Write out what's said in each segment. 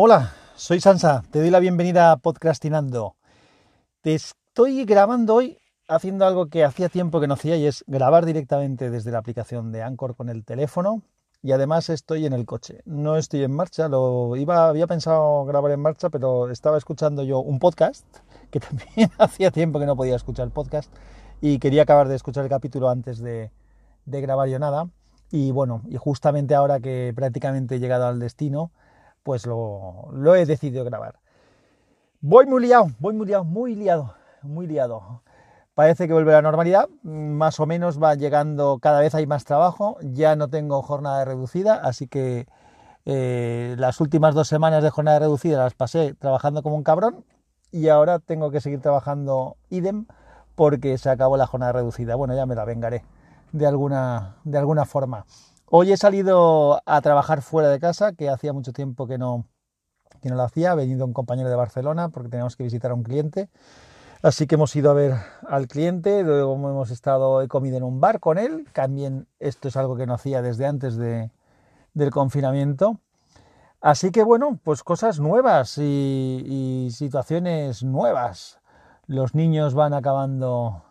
Hola, soy Sansa, te doy la bienvenida a Podcastinando. Te estoy grabando hoy haciendo algo que hacía tiempo que no hacía y es grabar directamente desde la aplicación de Anchor con el teléfono y además estoy en el coche. No estoy en marcha, lo iba había pensado grabar en marcha, pero estaba escuchando yo un podcast que también hacía tiempo que no podía escuchar el podcast y quería acabar de escuchar el capítulo antes de, de grabar yo nada. Y bueno, y justamente ahora que prácticamente he llegado al destino, pues lo, he decidido grabar. Voy muy liado, voy muy liado, muy liado, muy liado. Parece que vuelve a la normalidad, más o menos va llegando, cada vez hay más trabajo, ya no tengo jornada reducida, así que eh, las últimas dos semanas de jornada reducida las pasé trabajando como un cabrón y ahora tengo que seguir trabajando idem porque se acabó la jornada reducida. Bueno, ya me la vengaré de alguna, de alguna forma. Hoy he salido a trabajar fuera de casa, que hacía mucho tiempo que no, que no lo hacía. Ha venido un compañero de Barcelona porque teníamos que visitar a un cliente. Así que hemos ido a ver al cliente, luego hemos estado, he comido en un bar con él. También esto es algo que no hacía desde antes de, del confinamiento. Así que bueno, pues cosas nuevas y situaciones nuevas. Los niños van acabando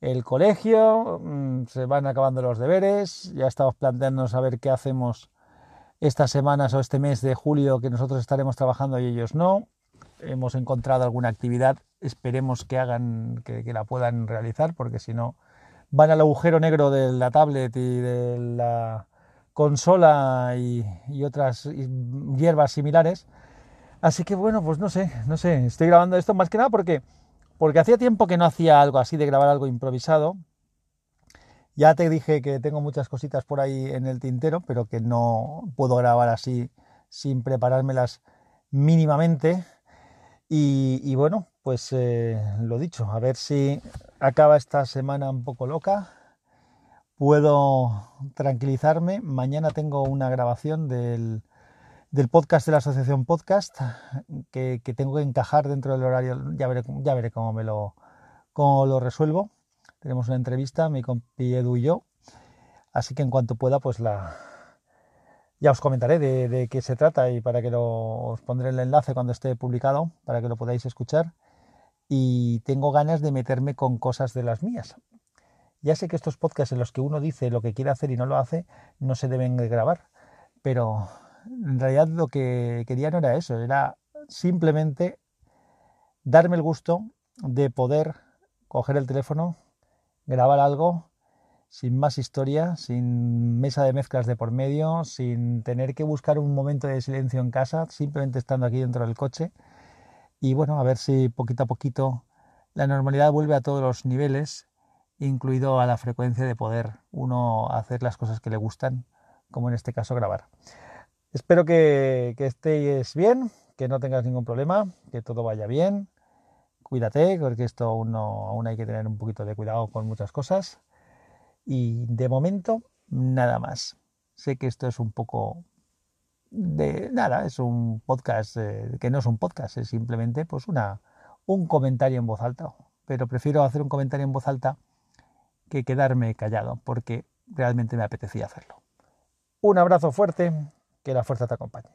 el colegio, mm, se van acabando los deberes, ya estamos planteándonos a ver qué hacemos estas semanas o este mes de julio que nosotros estaremos trabajando y ellos no. Hemos encontrado alguna actividad, esperemos que hagan, que, la puedan realizar, porque si no van al agujero negro de la tablet y de la consola y otras hierbas similares. Así que bueno, pues no sé, no sé, estoy grabando esto más que nada porque porque hacía tiempo que no hacía algo así de grabar algo improvisado. Ya te dije que tengo muchas cositas por ahí en el tintero, pero que no puedo grabar así sin preparármelas mínimamente. Y, bueno, pues eh, lo dicho, a ver si acaba esta semana un poco loca. Puedo tranquilizarme. Mañana tengo una grabación del, del podcast de la asociación podcast que, tengo que encajar dentro del horario ya veré, ya veré cómo me lo cómo lo resuelvo. Tenemos una entrevista mi compi Edu y yo. Así que en cuanto pueda pues la ya os comentaré de, de qué se trata y para que lo os pondré el enlace cuando esté publicado para que lo podáis escuchar. Y tengo ganas de meterme con cosas de las mías. Ya sé que estos podcasts en los que uno dice lo que quiere hacer y no lo hace no se deben grabar pero en realidad lo que quería no era eso, era simplemente darme el gusto de poder coger el teléfono, grabar algo sin más historia, sin mesa de mezclas de por medio, sin tener que buscar un momento de silencio en casa, simplemente estando aquí dentro del coche. Y bueno, a ver si poquito a poquito la normalidad vuelve a todos los niveles, incluido a la frecuencia de poder uno hacer las cosas que le gustan, como en este caso grabar. Espero que, que estéis bien, que no tengas ningún problema, que todo vaya bien. Cuídate, porque esto aún, no, aún hay que tener un poquito de cuidado con muchas cosas. Y de momento, nada más. Sé que esto es un poco de nada, es un podcast eh, que no es un podcast, es simplemente pues una, un comentario en voz alta. Pero prefiero hacer un comentario en voz alta que quedarme callado, porque realmente me apetecía hacerlo. Un abrazo fuerte que la fuerza te acompañe.